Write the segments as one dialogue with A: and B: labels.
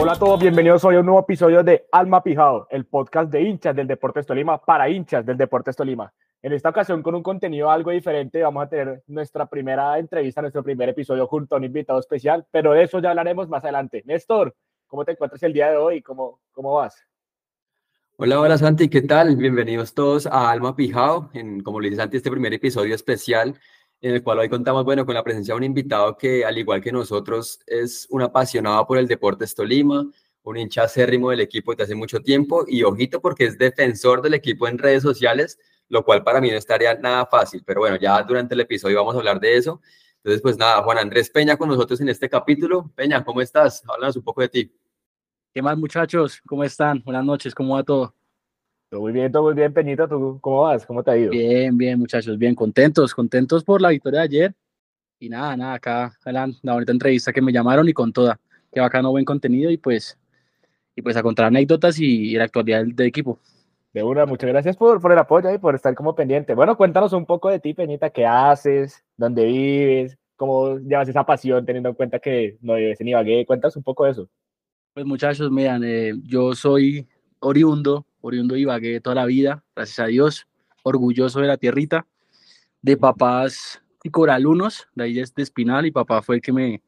A: Hola a todos, bienvenidos hoy a un nuevo episodio de Alma Pijado, el podcast de hinchas del Deportes Tolima para hinchas del Deportes Tolima. En esta ocasión con un contenido algo diferente, vamos a tener nuestra primera entrevista, nuestro primer episodio junto a un invitado especial, pero de eso ya hablaremos más adelante. Néstor, ¿cómo te encuentras el día de hoy? ¿Cómo, cómo vas?
B: Hola, hola Santi, ¿qué tal? Bienvenidos todos a Alma Pijao, en, como le dice Santi, este primer episodio especial en el cual hoy contamos, bueno, con la presencia de un invitado que, al igual que nosotros, es un apasionado por el Deportes Tolima, un hincha acérrimo del equipo desde hace mucho tiempo y ojito porque es defensor del equipo en redes sociales, lo cual para mí no estaría nada fácil, pero bueno, ya durante el episodio vamos a hablar de eso. Entonces, pues nada, Juan Andrés Peña con nosotros en este capítulo. Peña, ¿cómo estás? Háblanos un poco de ti.
C: ¿Qué más, muchachos? ¿Cómo están? Buenas noches, ¿cómo va todo?
A: Todo muy bien, todo muy bien, Peñita. ¿Tú cómo vas? ¿Cómo te ha ido?
C: Bien, bien, muchachos, bien, contentos, contentos por la victoria de ayer. Y nada, nada, acá la, la bonita entrevista que me llamaron y con toda. Qué bacano, buen contenido y pues, y pues a contar anécdotas y, y la actualidad del, del, equipo.
A: De una, muchas gracias por, por el apoyo y por estar como pendiente. Bueno, cuéntanos un poco de ti, Peñita, qué haces, dónde vives, cómo llevas esa pasión teniendo en cuenta que no vives en Ibagué. Cuéntanos un poco de eso.
C: Pues muchachos, miren, eh, yo soy oriundo, oriundo de Ibagué toda la vida, gracias a Dios, orgulloso de la tierrita, de papás y coralunos, de ahí es de Espinal, y papá fue el que me,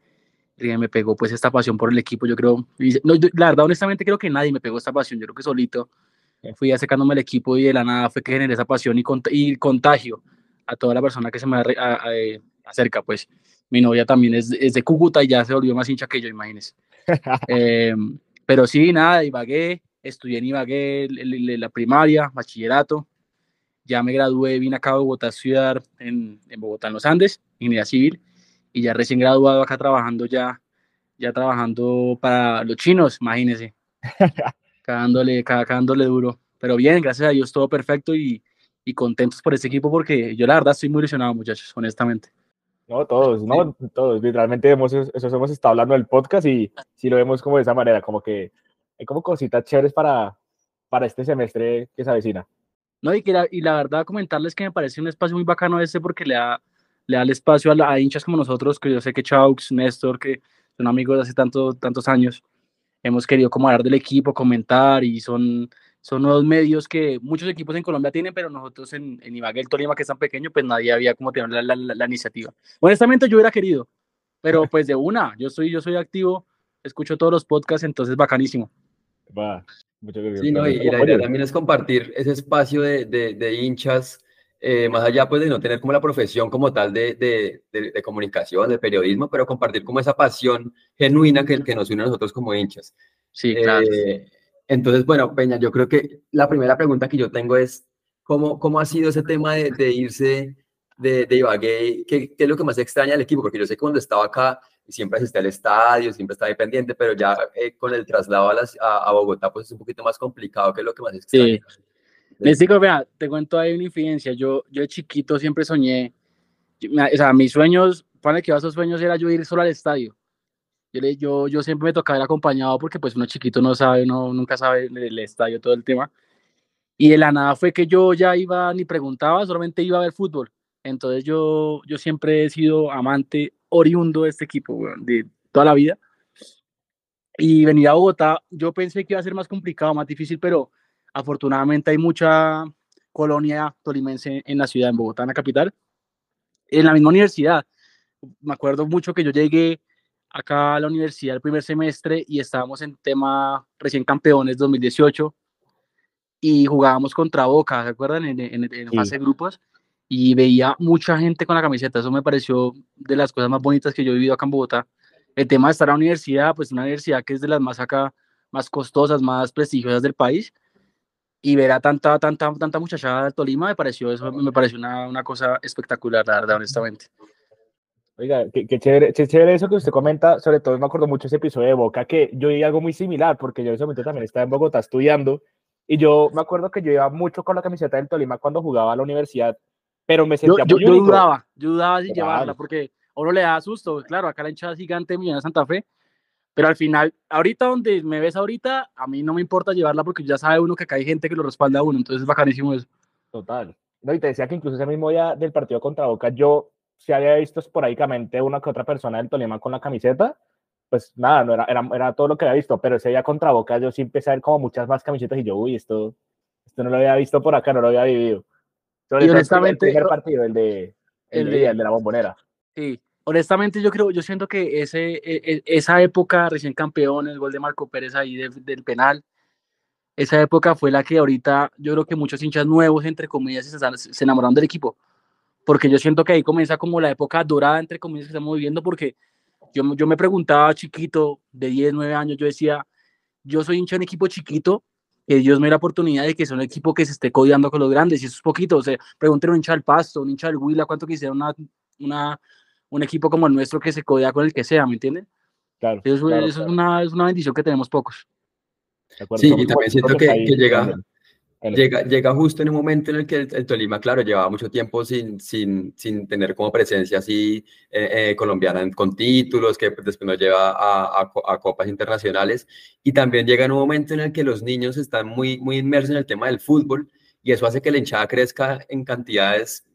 C: el que me pegó pues esta pasión por el equipo, yo creo, y, no, yo, la verdad honestamente creo que nadie me pegó esta pasión, yo creo que solito fui acercándome al equipo y de la nada fue que generé esa pasión y, cont y contagio a toda la persona que se me a, a, a, acerca, pues mi novia también es, es, de Cúcuta y ya se volvió más hincha que yo, imagínense. eh, pero sí, nada, Ibagué, estudié en Ibagué la primaria, bachillerato, ya me gradué, vine acá a Bogotá a estudiar en, en Bogotá, en los Andes, ingeniería civil, y ya recién graduado acá trabajando ya, ya trabajando para los chinos, imagínense, cagándole, cagándole duro. Pero bien, gracias a Dios, todo perfecto y, y contentos por este equipo porque yo la verdad estoy muy ilusionado, muchachos, honestamente.
A: No, todos, no, todos, literalmente hemos, eso hemos estado hablando del podcast y si lo vemos como de esa manera, como que hay como cositas chéveres para, para este semestre que se avecina.
C: No, y, que la, y la verdad comentarles que me parece un espacio muy bacano este porque le da, le da el espacio a, la, a hinchas como nosotros, que yo sé que Chaux, Néstor, que son amigos de hace tanto, tantos años, hemos querido como hablar del equipo, comentar y son, son nuevos medios que muchos equipos en Colombia tienen, pero nosotros en, en Ibagué, el Tolima, que es tan pequeño, pues nadie había como tener la, la, la, iniciativa. Honestamente yo hubiera querido, pero pues de una, yo soy, yo soy activo, escucho todos los podcasts, entonces bacanísimo.
A: Va, muchas gracias.
B: Sí, no, y, la idea también es compartir ese espacio de, de, de hinchas, eh, más allá pues de no tener como la profesión como tal de, de, de, comunicación, de periodismo, pero compartir como esa pasión genuina que, que nos une a nosotros como hinchas.
C: Sí, claro.
B: Eh, entonces, bueno, Peña, yo creo que la primera pregunta que yo tengo es, ¿cómo, cómo ha sido ese tema de, de irse de, de Ibagué? ¿Qué, ¿Qué, es lo que más extraña del equipo? Porque yo sé que cuando estaba acá siempre asistí al estadio, siempre estaba ahí pendiente, pero ya eh, con el traslado a, las, a, a, Bogotá pues es un poquito más complicado, ¿qué es lo que más extraña?
C: Sí. Les digo, vea, te cuento ahí una infidencia, yo, yo de chiquito siempre soñé, o sea, mis sueños, para que a esos sueños era yo ir solo al estadio, yo, yo, yo siempre me tocaba ir acompañado porque pues uno chiquito no sabe, no, nunca sabe el, estadio, todo el tema. Y de la nada fue que yo ya iba, ni preguntaba, solamente iba a ver fútbol. Entonces yo, yo siempre he sido amante oriundo de este equipo, de toda la vida. Y venir a Bogotá, yo pensé que iba a ser más complicado, más difícil, pero afortunadamente hay mucha colonia tolimense en la ciudad, en Bogotá, en la capital. En la misma universidad, me acuerdo mucho que yo llegué acá a la universidad el primer semestre y estábamos en tema recién campeones 2018 y jugábamos contra Boca, ¿se acuerdan? En, en, en fase de grupos y veía mucha gente con la camiseta, eso me pareció de las cosas más bonitas que yo he vivido acá en Bogotá. El tema de estar en la universidad, pues una universidad que es de las más acá, más costosas, más prestigiosas del país, y ver a tanta, tanta, tanta muchachada del Tolima, me pareció, eso me pareció una, una cosa espectacular, la verdad, honestamente.
A: Oiga, qué, qué, chévere, qué chévere eso que usted comenta, sobre todo me acuerdo mucho ese episodio de Boca, que yo vi algo muy similar, porque yo en ese momento también estaba en Bogotá estudiando, y yo me acuerdo que yo iba mucho con la camiseta del Tolima cuando jugaba a la universidad, pero me sentía
C: yo,
A: muy
C: yo, yo dudaba, yo dudaba de llevarla, porque a uno le da susto, claro, acá la hinchada gigante de Santa Fe, pero al final, ahorita donde me ves ahorita, a mí no me importa llevarla porque ya sabe uno que acá hay gente que lo respalda a uno, entonces es bacanísimo eso.
A: Total. No, y te decía que incluso ese mismo día del partido contra Boca, yo se había visto esporádicamente una que otra persona del Tolima con la camiseta, pues nada, no era, era, era, todo lo que había visto, pero ese día contra Boca yo sí empecé a ver como muchas más camisetas y yo, uy, esto, esto no lo había visto por acá, no lo había vivido.
C: Sobre y honestamente,
A: el primer partido, el de, el, el, de, el de la bombonera.
C: Sí, honestamente yo creo, yo siento que ese, e, e, esa época recién campeón, el gol de Marco Pérez ahí de, del penal, esa época fue la que ahorita yo creo que muchos hinchas nuevos, entre comillas, se, se enamoraron del equipo. Porque yo siento que ahí comienza como la época dorada, entre comillas, que estamos viviendo, porque yo, yo me preguntaba chiquito, de 10, 9 años, yo decía, yo soy hincha de un equipo chiquito, que Dios me da la oportunidad de que sea un equipo que se esté codeando con los grandes, y eso es poquito, o sea, pregúntenle un hincha del Pasto, un hincha del Huila, cuánto quisiera una, una, un equipo como el nuestro que se codea con el que sea, ¿me entienden?
A: Claro.
C: Eso,
A: claro,
C: eso
A: claro.
C: Es, una, es una bendición que tenemos pocos.
B: Sí, y también siento que, que llega, llega, llega justo en un momento en el que el, el, Tolima, claro, llevaba mucho tiempo sin, sin, sin tener como presencia así eh, eh, colombiana con títulos, que después nos lleva a, a, a, copas internacionales. Y también llega en un momento en el que los niños están muy, muy inmersos en el tema del fútbol y eso hace que la hinchada crezca en cantidades.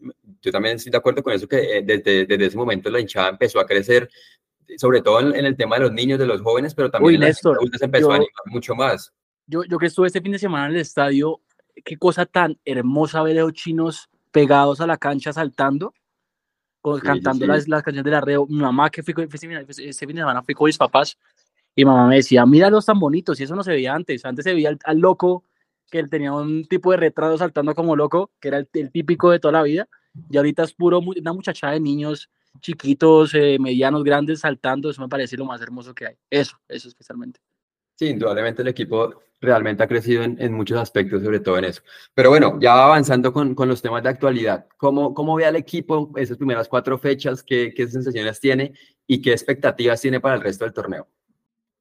B: Yo también estoy de acuerdo con eso, que eh, desde, desde ese momento la hinchada empezó a crecer sobre todo en, en, el tema de los niños, de los jóvenes, pero también
C: Uy,
B: en
C: Néstor,
B: las empezó
C: yo,
B: a animar mucho más.
C: Yo, yo que estuve este fin de semana en el estadio, qué cosa tan hermosa ver a los chinos pegados a la cancha saltando, con,
B: Sí,
C: cantando
B: sí.
C: Las, las canciones del arreo. Mi mamá que fui con- este fin fin de semana fui con mis papás y mamá me decía, míralos tan bonitos y eso no se veía antes. Antes se veía al, al loco que él tenía un tipo de retrato saltando como loco, que era el, el típico de toda la vida. Y ahorita es puro una muchachada de niños chiquitos, eh, medianos, grandes saltando. Eso me parece lo más hermoso que hay. Eso, eso especialmente.
B: Sí, indudablemente el equipo realmente ha crecido en, en muchos aspectos, sobre todo en eso. Pero bueno, ya avanzando con, con los temas de actualidad, ¿cómo, ¿cómo ve al equipo esas primeras cuatro fechas? ¿Qué, ¿Qué sensaciones tiene y qué expectativas tiene para el resto del torneo?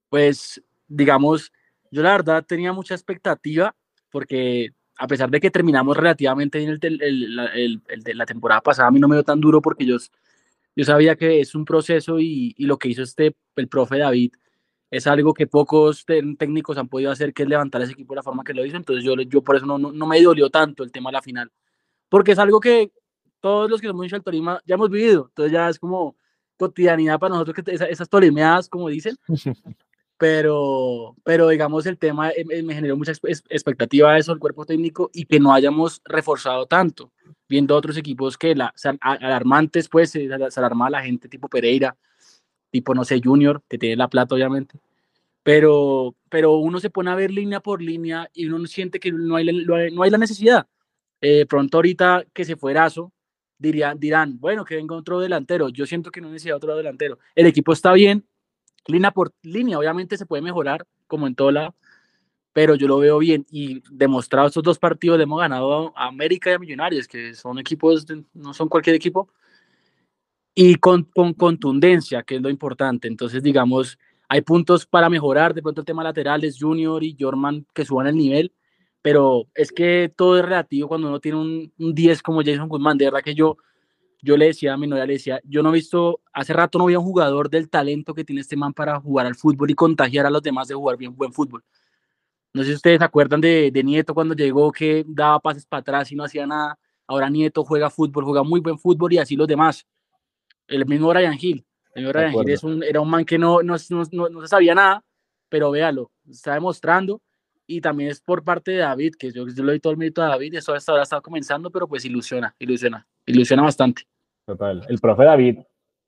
C: Pues, digamos, yo la verdad tenía mucha expectativa porque a pesar de que terminamos relativamente bien el, el, el, el, la temporada pasada, a mí no me dio tan duro porque yo, yo sabía que es un proceso y, y lo que hizo este, el profe David es algo que pocos técnicos han podido hacer, que es levantar ese equipo de la forma que lo hizo. Entonces yo, yo por eso no, no, no me dolió tanto el tema de la final, porque es algo que todos los que somos hinchas del Tolima ya hemos vivido. Entonces ya es como cotidianidad para nosotros que esas, esas tolimeadas, como dicen. Pero, pero digamos, el tema eh, me generó mucha expectativa eso, el cuerpo técnico, y que no hayamos reforzado tanto, viendo otros equipos que la, alarmantes, pues se, se alarmaba la gente, tipo Pereira, tipo, no sé, Junior, que tiene la plata, obviamente. Pero, pero uno se pone a ver línea por línea y uno siente que no hay, no hay la necesidad. Eh, pronto ahorita que se fue Erazo, dirían, dirán, bueno, que venga otro delantero. Yo siento que no necesita otro delantero. El equipo está bien, línea por línea, obviamente se puede mejorar, como en todo lado, pero yo lo veo bien y demostrado estos dos partidos le hemos ganado América y Millonarios, que son equipos, no son cualquier equipo, y con, con, contundencia, que es lo importante. Entonces, digamos, hay puntos para mejorar, de pronto el tema laterales, Junior y Jorman que suban el nivel, pero es que todo es relativo cuando uno tiene un, un 10 como Jason Guzmán, de verdad que yo yo le decía a mi novia, le decía, yo no he visto, hace rato no había un jugador del talento que tiene este man para jugar al fútbol y contagiar a los demás de jugar bien buen fútbol. No sé si ustedes se acuerdan de, de Nieto cuando llegó que daba pases para atrás y no hacía nada. Ahora Nieto juega fútbol, juega muy buen fútbol y así los demás. El mismo Brian Hill. El Brian Hill es un, era un man que no, no, no, no, no se sabía nada, pero véalo, está demostrando y también es por parte de David, que yo, yo le doy todo el mérito a David, eso hasta ahora está comenzando, pero pues ilusiona, ilusiona, ilusiona bastante.
A: Total. El profe David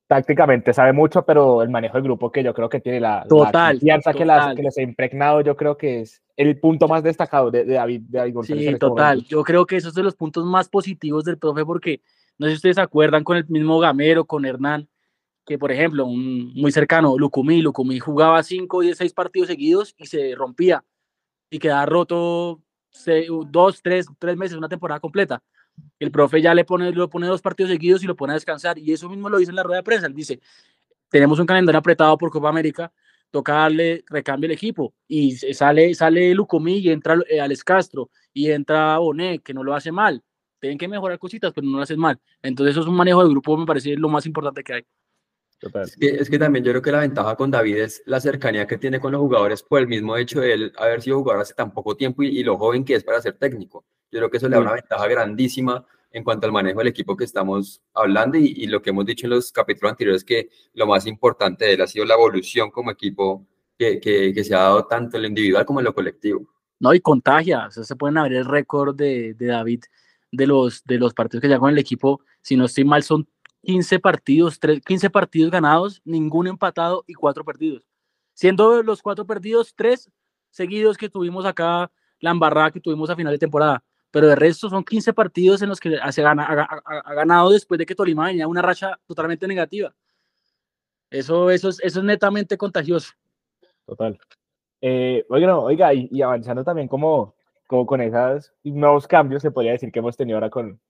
A: tácticamente sabe mucho, pero el manejo del grupo que yo creo que tiene la,
C: total,
A: la confianza total. Que, las, que les ha impregnado, yo creo que es el punto más destacado de, de David, de David.
C: Sí, este total. Yo creo que esos son los puntos más positivos del profe, porque no sé si ustedes se acuerdan con el mismo Gamero, con Hernán, que por ejemplo, un muy cercano, Lucumí, Lucumí jugaba 5, 10, 6 partidos seguidos y se rompía y quedaba roto 2, 3, 3 meses, una temporada completa el profe ya le pone, le pone dos partidos seguidos y lo pone a descansar. Y eso mismo lo dice en la rueda de prensa. Él dice, tenemos un calendario apretado por Copa América, toca darle recambio al equipo. Y sale, sale Lucomí y entra eh, Alex Castro y entra Bonet, que no lo hace mal. Tienen que mejorar cositas, pero no lo hacen mal. Entonces eso es un manejo de grupo, me parece lo más importante que hay.
B: Es que, es que, también yo creo que la ventaja con David es la cercanía que tiene con los jugadores por el mismo hecho de él haber sido jugador hace tan poco tiempo y, y lo joven que es para ser técnico. Yo creo que eso le da una ventaja grandísima en cuanto al manejo del equipo que estamos hablando y, y lo que hemos dicho en los capítulos anteriores, que lo más importante de él ha sido la evolución como equipo que, que, que se ha dado tanto en lo individual como en lo colectivo.
C: No, y contagia, o sea, se pueden abrir el récord de, de David de los, de los partidos que ya con el equipo, si no estoy mal, son 15 partidos, 3, 15 partidos ganados, ningún empatado y cuatro perdidos. Siendo los cuatro perdidos, tres seguidos que tuvimos acá, la embarrada que tuvimos a final de temporada. Pero de resto son 15 partidos en los que ha, ha, ha, ganado después de que Tolima venía una racha totalmente negativa. Eso, eso, es, eso es netamente contagioso.
A: Total. Eh, oiga, oiga y, y, avanzando también como, como con esos nuevos cambios, se podría decir que hemos tenido ahora con,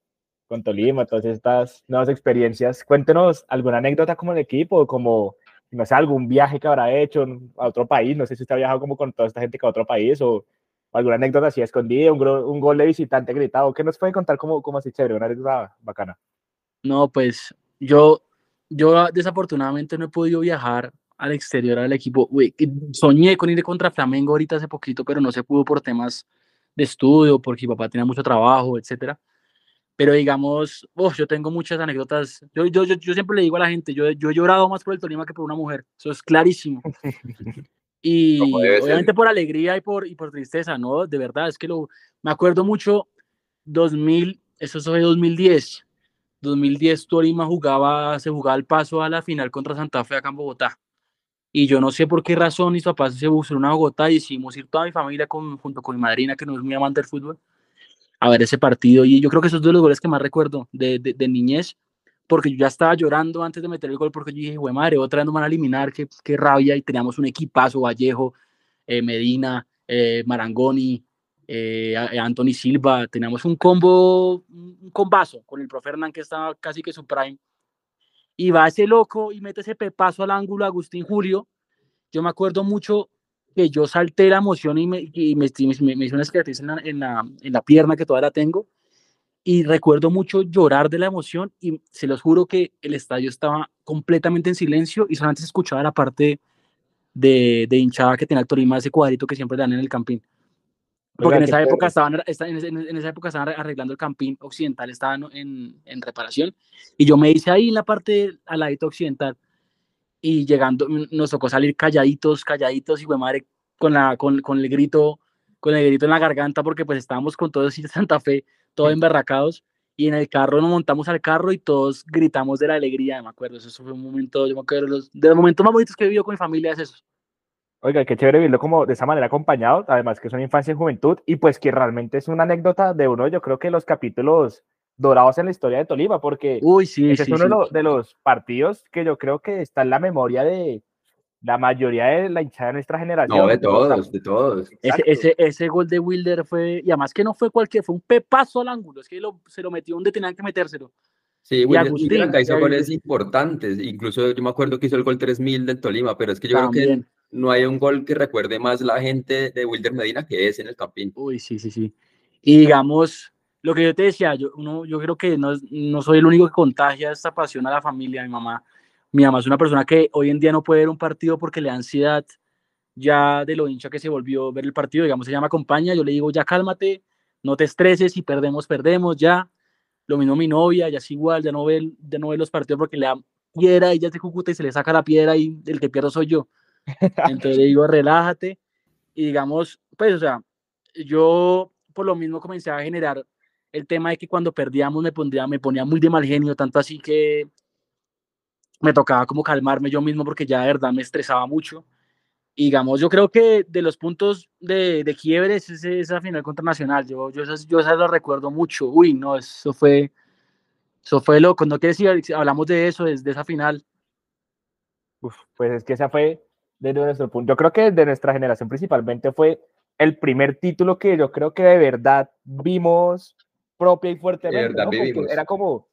A: con Tolima, todas estas nuevas experiencias. Cuéntenos alguna anécdota como el equipo, como, no sé, algún viaje que habrá hecho a otro país, no sé si usted ha viajado como con toda esta gente que a otro país o alguna anécdota así escondida, un, un gol de visitante gritado. ¿Qué nos puede contar como, como así chévere, una anécdota bacana?
C: No, pues yo, yo desafortunadamente no he podido viajar al exterior al equipo. Uy, soñé con ir contra Flamengo ahorita hace poquito, pero no se pudo por temas de estudio, porque mi papá tenía mucho trabajo, etcétera pero digamos, oh, yo tengo muchas anécdotas. Yo, yo, yo, yo, siempre le digo a la gente, yo, yo he llorado más por el Tolima que por una mujer, eso es clarísimo. Y obviamente por alegría y por, y por tristeza, ¿no? De verdad, es que lo, me acuerdo mucho, 2000, eso fue 2010. 2010 Tolima jugaba, se jugaba el paso a la final contra Santa Fe acá en Bogotá. Y yo no sé por qué razón mis papás se buscaron a Bogotá y hicimos ir toda mi familia con, junto con mi madrina, que no es muy amante del fútbol a ver ese partido. Y yo creo que esos son de los goles que más recuerdo de, de, de, niñez, porque yo ya estaba llorando antes de meter el gol, porque yo dije, güey, madre, otra vez nos van a eliminar, qué, qué rabia. Y teníamos un equipazo, Vallejo, eh, Medina, eh, Marangoni, eh, Anthony Silva. Teníamos un combo, un combazo con el profe Hernán, que estaba casi que su prime. Y va ese loco y mete ese pepazo al ángulo, Agustín Julio. Yo me acuerdo mucho que yo salté la emoción y me, y me, me, me hizo una cicatriz en la, en, la, en la pierna que todavía la tengo. Y recuerdo mucho llorar de la emoción y se los juro que el estadio estaba completamente en silencio y solamente se escuchaba la parte de, de hinchada que tenía el Tolima, ese cuadrito que siempre dan en el campín. Porque en esa, época estaban, en, en, esa época estaban arreglando el campín occidental, estaban en, en reparación. Y yo me hice ahí en la parte al ladito occidental. Y llegando nos tocó salir calladitos, calladitos y madre con la con, con, el grito con el grito en la garganta porque pues estábamos con todos de Santa Fe, todos emberracados. Y en el carro nos montamos al carro y todos gritamos de la alegría, me acuerdo, eso fue un momento, yo me acuerdo, los, de los momentos más bonitos que he vivido con mi familia es eso.
A: Oiga, qué chévere vivirlo como de esa manera acompañado, además que es una infancia y juventud, y pues que realmente es una anécdota de uno, yo creo que los capítulos dorados en la historia de Tolima, porque
C: Uy, sí,
A: ese
C: sí,
A: es uno
C: sí.
A: de, los, de, los, partidos que yo creo que está en la memoria de la mayoría de la hinchada de nuestra generación.
B: No, de todos, de todos.
C: Ese, ese, ese, gol de Wilder fue, y además que no fue cualquier, fue un pepazo al ángulo, es que lo, se lo metió donde tenían que metérselo.
B: Sí, Wilder, Agustín, hizo goles importantes, incluso yo me acuerdo que hizo el gol 3000 del Tolima, pero es que yo También. creo que no hay un gol que recuerde más la gente de Wilder Medina que es en el Campín.
C: Uy, sí, sí, sí. Y digamos, lo que yo te decía, yo, uno, yo creo que no, no, soy el único que contagia esta pasión a la familia. Mi mamá, mi mamá es una persona que hoy en día no puede ver un partido porque le da ansiedad ya de lo hincha que se volvió ver el partido. Digamos, ella me acompaña, yo le digo, ya cálmate, no te estreses, si perdemos, perdemos, ya. Lo mismo mi novia, ya es igual, ya no ve, ya no ve los partidos porque le da piedra, ella es de Cúcuta y se le saca la piedra y el que pierdo soy yo. Entonces digo, relájate. Y digamos, pues, o sea, yo por lo mismo comencé a generar el tema de que cuando perdíamos me ponía, me ponía muy de mal genio, tanto así que me tocaba como calmarme yo mismo porque ya de verdad me estresaba mucho. Y digamos, yo creo que de los puntos de, de quiebre es esa final contra Nacional. Yo, yo, esas, yo esas lo recuerdo mucho. Uy, no, eso fue, eso fue loco. No quiere decir, hablamos de eso, desde esa final.
A: Pues es que esa fue desde nuestro punto. Yo creo que de nuestra generación principalmente fue el primer título que yo creo que de verdad vimos propia y fuertemente.
B: Verdad,
A: ¿no? Era como,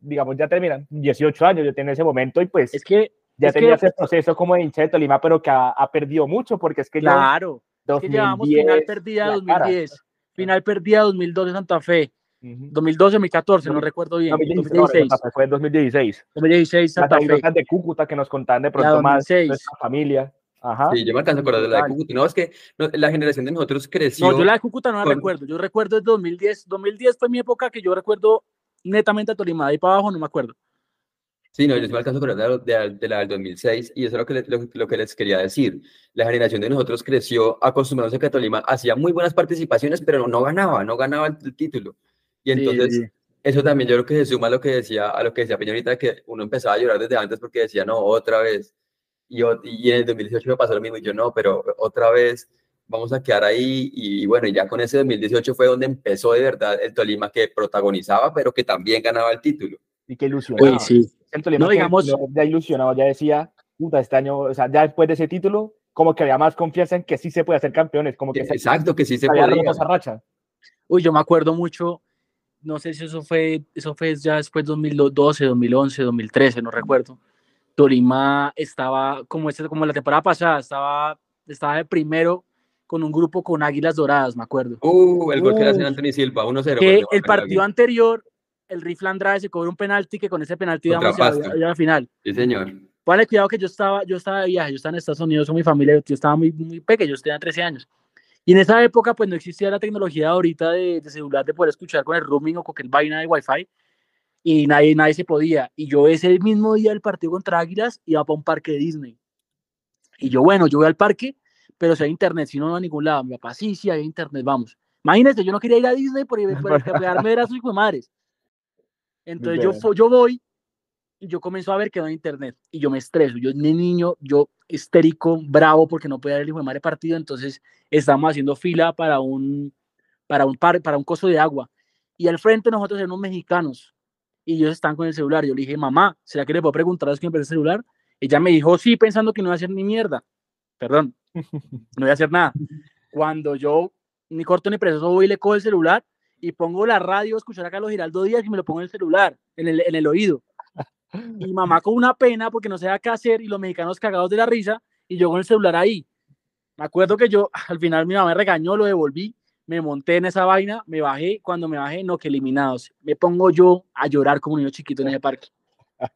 A: digamos, ya terminan 18 años, yo tenía ese momento y pues
C: es que
A: ya
C: es
A: tenía
C: que,
A: ese proceso como de hincha de Tolima, pero que ha, ha perdido mucho porque es que
C: claro,
A: yo,
C: es que llevamos final perdida 2010, cara. final perdida 2012 Santa Fe. Uh -huh. 2012, 2014, no, no recuerdo bien.
A: 2016. No, fue en 2016.
C: 2016, Santa
A: Las
C: Fe.
A: de Cúcuta que nos contaban de pronto más de nuestra familia. Ajá.
B: Sí, yo me alcanzo a acordar de la de. Cúcuta. No, es que no, la generación de nosotros creció.
C: No, yo la de Cúcuta no la
B: con-
C: recuerdo. Yo recuerdo el 2010. 2010 fue mi época que yo recuerdo netamente a Tolima. De ahí para abajo no me acuerdo.
B: Sí, no, yo sí me alcanzo a acordar de, la- de la- de la del 2006 y eso es lo que, le- lo, lo que les quería decir. La generación de nosotros creció acostumbrándose a que Tolima hacía muy buenas participaciones, pero no, no ganaba, no ganaba el, el título. Y
C: Sí,
B: entonces,
C: sí.
B: eso también yo creo que se suma a lo que decía, a lo que decía Peña ahorita, que uno empezaba a llorar desde antes porque decía, no, otra vez. Y, y en el 2018 me pasó lo mismo y yo, no, pero otra vez vamos a quedar ahí. Y bueno, y ya con ese 2018 fue donde empezó de verdad el Tolima que protagonizaba, pero que también ganaba el título.
A: Y que ilusionaba.
C: Uy, sí.
A: El Tolima
C: No, digamos-
A: ya ilusionado, ya decía, puta, este año, o sea, ya después de ese título, como que había más confianza en que sí se puede hacer campeones, como que se
B: Exacto, que sí se podía.
A: esa racha.
C: Uy, yo me acuerdo mucho. No sé si eso fue, eso fue ya después 2012, 2011, 2013, no recuerdo. Tolima estaba como, este, como la temporada pasada, estaba, estaba de primero con un grupo con Águilas Doradas, me acuerdo.
B: Uh, el gol que le hacen Anthony Silva, 1-0.
C: que
B: por
C: el partido anterior, el Rifle Andrade se cobró un penalti que con ese penalti íbamos a, la final.
B: Sí, señor.
C: Ponle cuidado que yo estaba, yo estaba de viaje, yo estaba en Estados Unidos con mi familia, yo estaba muy, muy pequeño, yo tenía 13 años. Y en esa época, pues no existía la tecnología ahorita de, de celular de poder escuchar con el roaming o cualquier vaina de Wi-Fi. Y nadie, nadie se podía. Y yo ese mismo día del partido contra Águilas iba para un parque de Disney. Y yo, bueno, yo voy al parque, pero si hay internet, si no, no a ningún lado. Mi papá, sí, sí, hay internet, vamos. Imagínense, yo no quería ir a Disney por, por, pegarme de brazos y de madres. Entonces yo, yo voy y yo comienzo a ver que no hay internet y yo me estreso. Yo, de niño, yo histérico, bravo porque no podía ver el hijo de madre partido. Entonces estábamos haciendo fila para un, para un, par, para un coso de agua. Y al frente nosotros éramos mexicanos y ellos están con el celular. Yo le dije, mamá, ¿será que le puedo preguntar a los que me el celular? Ella me dijo, sí, pensando que no iba a hacer ni mierda. Perdón, no voy a hacer nada. Cuando yo ni corto ni preso voy y le cojo el celular y pongo la radio a escuchar a Carlos Giraldo Díaz y me lo pongo en el celular, en el, en el oído. Y mamá con una pena porque no sabía qué hacer y los mexicanos cagados de la risa y yo con el celular ahí. Me acuerdo que yo, al final mi mamá me regañó, lo devolví, me monté en esa vaina, me bajé, cuando me bajé, no, que eliminados. Me pongo yo a llorar como un niño chiquito en ese parque.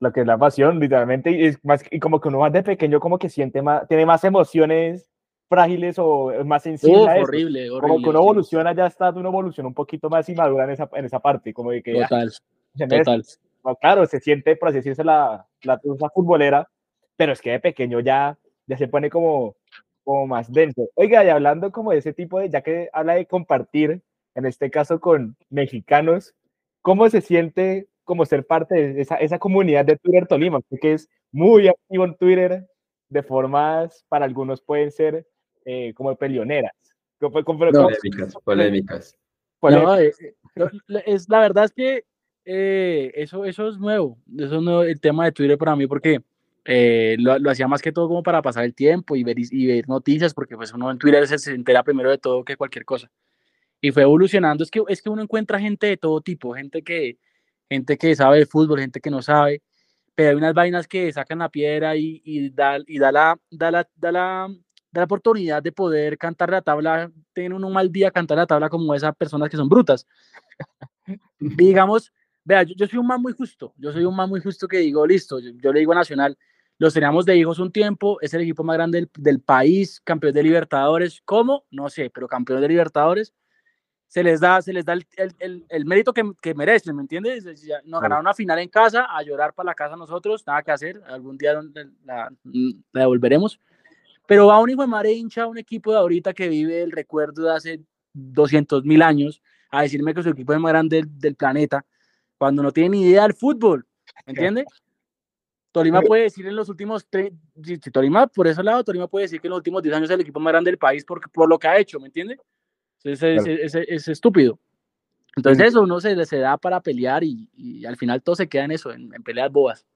A: Lo que es la pasión, literalmente, y, es más, y como que uno más de pequeño como que siente más, tiene más emociones frágiles o más sensible
C: Uf,
A: a eso.
C: horrible, horrible.
A: Como que uno evoluciona, ya está, uno evoluciona un poquito más y madura en esa, en esa parte, como de que
C: Total,
A: me-
C: total.
A: Claro, se siente, por así decirse, la, la tusa futbolera, pero es que de pequeño ya, ya se pone como, como más denso. Oiga, y hablando como de ese tipo de, ya que habla de compartir, en este caso con mexicanos, ¿cómo se siente como ser parte de esa, esa comunidad de Twitter Tolima? Que es muy activo en Twitter, de formas, para algunos pueden ser eh, como peleoneras. ¿Cómo- cómo- cómo-
B: Polémicas, polémicas.
C: No, eh, eh, es, la verdad es que eh, eso, eso es nuevo. Eso es nuevo el tema de Twitter para mí porque eh, lo, lo hacía más que todo como para pasar el tiempo y ver, y ver noticias porque pues uno en Twitter se, se entera primero de todo que cualquier cosa. Y fue evolucionando. Es que, es que uno encuentra gente de todo tipo, gente que, gente que sabe de fútbol, gente que no sabe, pero hay unas vainas que sacan la piedra y, y, da, y da, la, da, la, da, la, da la oportunidad de poder cantar la tabla, tener un mal día, cantar la tabla como esas personas que son brutas. Digamos, vea, yo, yo soy un man muy justo, yo soy un man muy justo que digo, listo, yo, yo le digo a Nacional, los teníamos de hijos un tiempo, es el equipo más grande del, del país, campeón de Libertadores, ¿cómo? No sé, pero campeón de Libertadores, se les da, se les da el, el, el, el mérito que, que, merecen, ¿me entiendes? Nos ganaron una final en casa, a llorar para la casa nosotros, nada que hacer, algún día la, la devolveremos. Pero va un hijo de madre hincha, un equipo de ahorita que vive el recuerdo de hace 200 mil años, a decirme que su equipo es más grande del, del planeta, cuando no tiene ni idea del fútbol, ¿me entiende? Tolima puede decir en los últimos, si, si Tolima, por ese lado, Tolima puede decir que en los últimos 10 años es el equipo más grande del país por, por lo que ha hecho, ¿me entiende? Es, es, es, es, estúpido. Entonces eso uno se, se da para pelear y, y, al final todo se queda en eso, en, en, peleas bobas.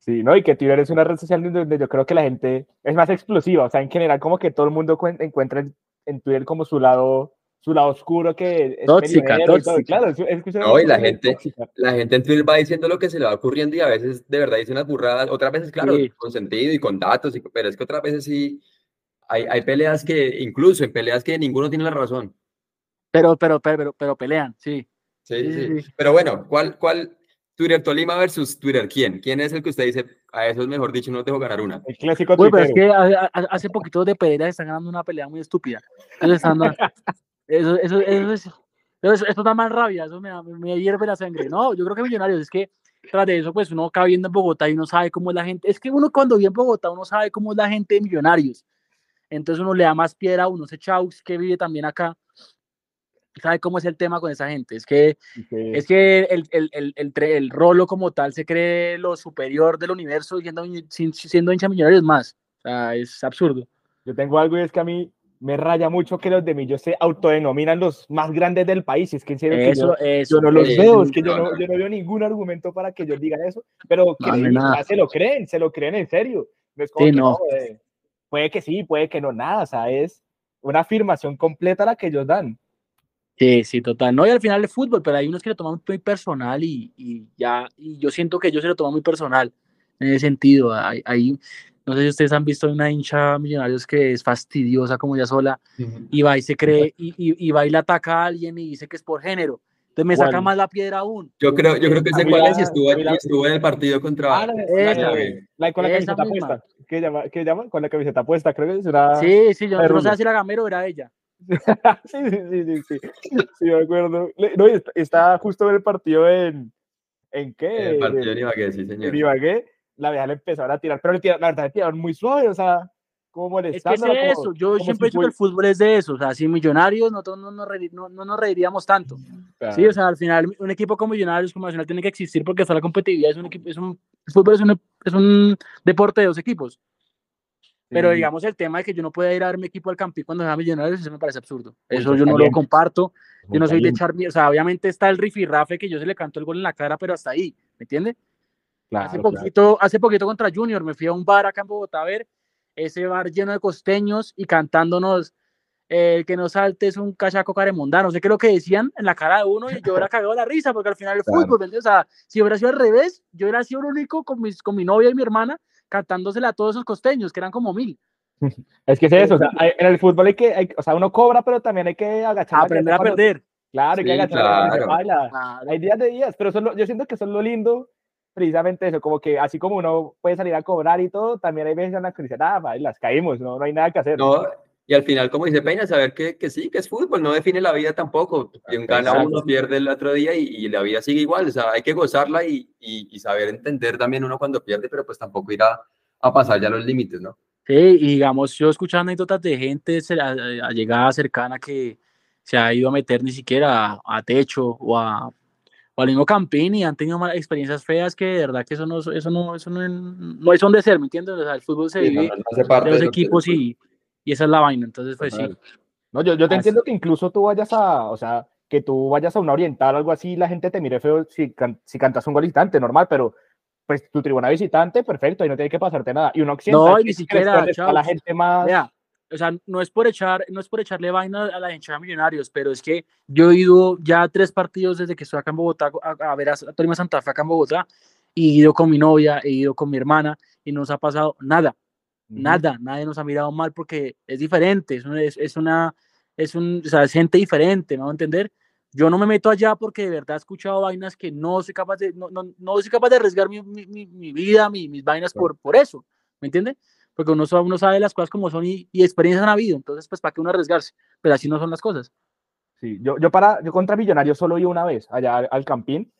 A: Sí, ¿no? Y que Twitter es una red social donde yo creo que la gente es más explosiva, o sea, en general como que todo el mundo encuentra en, en Twitter como su lado su lado oscuro que es
C: tóxica, tóxica.
A: Y claro, es, es,
B: no, y la gente, tóxica. la gente en Twitter va diciendo lo que se le va ocurriendo y a veces de verdad dice unas burradas, otras veces, claro, sí. con sentido y con datos, y, pero es que otras veces sí hay, hay peleas que, incluso en peleas que ninguno tiene la razón.
C: Pero, pero, pero, pero pelean, sí.
B: Sí, sí, sí. Pero bueno, ¿cuál, cuál, Twitter Tolima versus Twitter quién. ¿Quién es el que usted dice, a eso es mejor dicho, no dejo ganar una?
A: El clásico
C: Uy, pero es que ha- ha- hace poquito de Pereira están ganando una pelea muy estúpida. Están dando- eso, eso, eso, es- eso- esto da más rabia, eso me, me hierve la sangre. No, yo creo que Millonarios es que tras de eso, pues uno acá viendo en Bogotá y uno sabe cómo es la gente. Es que uno cuando vive en Bogotá, uno sabe cómo es la gente de Millonarios. Entonces uno le da más piedra a uno, ese Chaux que vive también acá, sabe cómo es el tema con esa gente. Es que
A: Sí.
C: es que el, el, el, el, rolo como tal se cree lo superior del universo siendo, siendo hincha millonarios más. O sea, es absurdo.
A: Yo tengo algo y es que a mí me raya mucho que los de Millos se autodenominan los más grandes del país. y Es que en serio que
C: Eso,
A: yo,
C: eso.
A: yo no los veo, es que yo
B: no,
A: yo no veo ningún argumento para que ellos digan eso, pero
C: No,
A: creen,
C: nada.
A: se lo creen, se lo creen en serio. No es como
C: Sí,
A: que
C: no.
A: eh, puede que sí, puede que no, nada, o sea, es una afirmación completa la que ellos dan.
C: Sí, sí, total. No, y al final el fútbol, pero hay unos que lo toman muy personal y, y ya, y yo siento que ellos se lo toman muy personal en ese sentido. Hay, hay- no sé si ustedes han visto una hincha millonarios que es fastidiosa como ya sola y va y se cree y, y, y va y le ataca a alguien y dice que es por género. Entonces me saca más la piedra aún.
B: Yo creo, yo creo que
A: mí
B: cuál
A: la-
B: es y estuvo,
A: la-
B: estuvo en el partido contra.
A: Ah, la, la-
C: esa.
A: la- la con la camiseta
C: misma.
A: puesta. ¿Qué llama? ¿Qué llaman? Con la camiseta puesta, creo que será.
C: Sí, sí, yo, no sé si era Gamero o era ella.
A: sí, sí, sí, sí, sí, sí, me acuerdo. No, y está, está justo en el partido en. ¿En qué?
B: El partido
A: En-
B: de Ibagué, sí,
A: en
B: señor.
A: Ibagué. La vieja le empezaron a tirar, pero le tiraron- la verdad le tiraron muy suave, o sea, como
C: Es que es
A: como-
C: eso, yo siempre he dicho que el fútbol es de eso, o sea, sin millonarios nosotros no nos, reiri- no, no nos reiríamos tanto.
A: fue-
C: Sí, o sea, al final un equipo como Millonarios, como Nacional, tiene que existir porque está la competitividad, es un equipo, es un, el fútbol es un, es un deporte de dos equipos. Pero
A: Sí.
C: digamos el tema de que yo no pueda ir a ver mi equipo al Campín cuando sea Millonarios, eso me parece absurdo. Eso
A: eso
C: yo
A: está
C: no lo comparto.
A: Muy
C: Yo no soy de
A: caliente,
C: echar, mi- o sea, obviamente está el rifirrafe que yo se le canto el gol en la cara, pero hasta ahí, ¿me entiende?
A: Claro,
C: hace
A: claro.
C: poquito, hace poquito contra Junior me fui a un bar acá en Bogotá a ver ese bar lleno de costeños y cantándonos eh, el que no salte es un cachaco caremondano, no sé qué es lo que decían en la cara de uno y yo era cagado de la risa porque al final el
A: Claro.
C: fútbol, ¿entiendes? o sea, si hubiera sido al revés, yo hubiera sido el único con, mis, con mi novia y mi hermana cantándosela a todos esos costeños, que eran como mil.
A: Es que es eso, o sea, hay- en el fútbol hay que, hay- o sea, uno cobra, pero también hay que agachar.
C: aprender a
A: cuando-
C: perder.
A: Claro, hay que
B: Sí,
A: agachar
B: claro.
A: baila.
C: Claro.
A: Hay días de días, pero eso es lo- yo siento que eso es lo lindo, precisamente eso, como que así como uno puede salir a cobrar y todo, también hay veces en las que dicen, ah, bailas, caímos, no, no hay nada que hacer.
B: No, y al final, como dice Peña, saber que, que sí, que es fútbol, no define la vida tampoco. Quien gana
A: Exacto.
B: uno, pierde el otro día y, y la vida sigue igual. O sea, hay que gozarla y, y- y saber entender también uno cuando pierde, pero pues tampoco ir a, a pasar ya los límites, ¿no?
C: Sí, y digamos, yo he escuchado anécdotas de gente allegada cercana que se ha ido a meter ni siquiera a, a techo o a o al mismo Campín y han tenido malas experiencias feas que de verdad que eso no, eso no, eso no, no es donde ser, ¿me entiendes? O sea, el fútbol se
B: Sí,
C: vive
B: no, parte
C: de los
B: que
C: equipos y, y esa es la vaina. Entonces, pues sí.
B: Total.
A: No, yo, yo te
C: Así-
A: entiendo que incluso tú vayas a, o sea, que tú vayas a una oriental o algo así, la gente te mire feo si, can- si cantas un gol visitante, normal, pero pues tu tribuna visitante, perfecto, ahí no tiene que pasarte nada. Y uno occidental,
C: No, ni siquiera,
A: donde está la gente más...
C: Vea, o sea, no es por echar, no es por echarle vaina a la hinchada millonarios, pero es que yo he ido ya tres partidos desde que estoy acá en Bogotá a, a ver a, a Tolima Santa Fe acá en Bogotá, y he ido con mi novia, he ido con mi hermana, y no nos ha pasado nada, nada, nadie nos ha mirado mal porque es diferente, es una, es, una, es un, o sea, es gente diferente, ¿me va a entender? Yo no me meto allá porque de verdad he escuchado vainas que no soy capaz de, no, no, no soy capaz de arriesgar mi, mi, mi- vida, mi- mis vainas por, por eso, ¿me entiende? Porque uno, uno sabe las cosas como son y, y experiencias han habido, entonces pues para qué uno arriesgarse, pero así no son las cosas.
A: Sí, yo, yo, para, yo contra Millonarios solo iba una vez allá al, al Campín.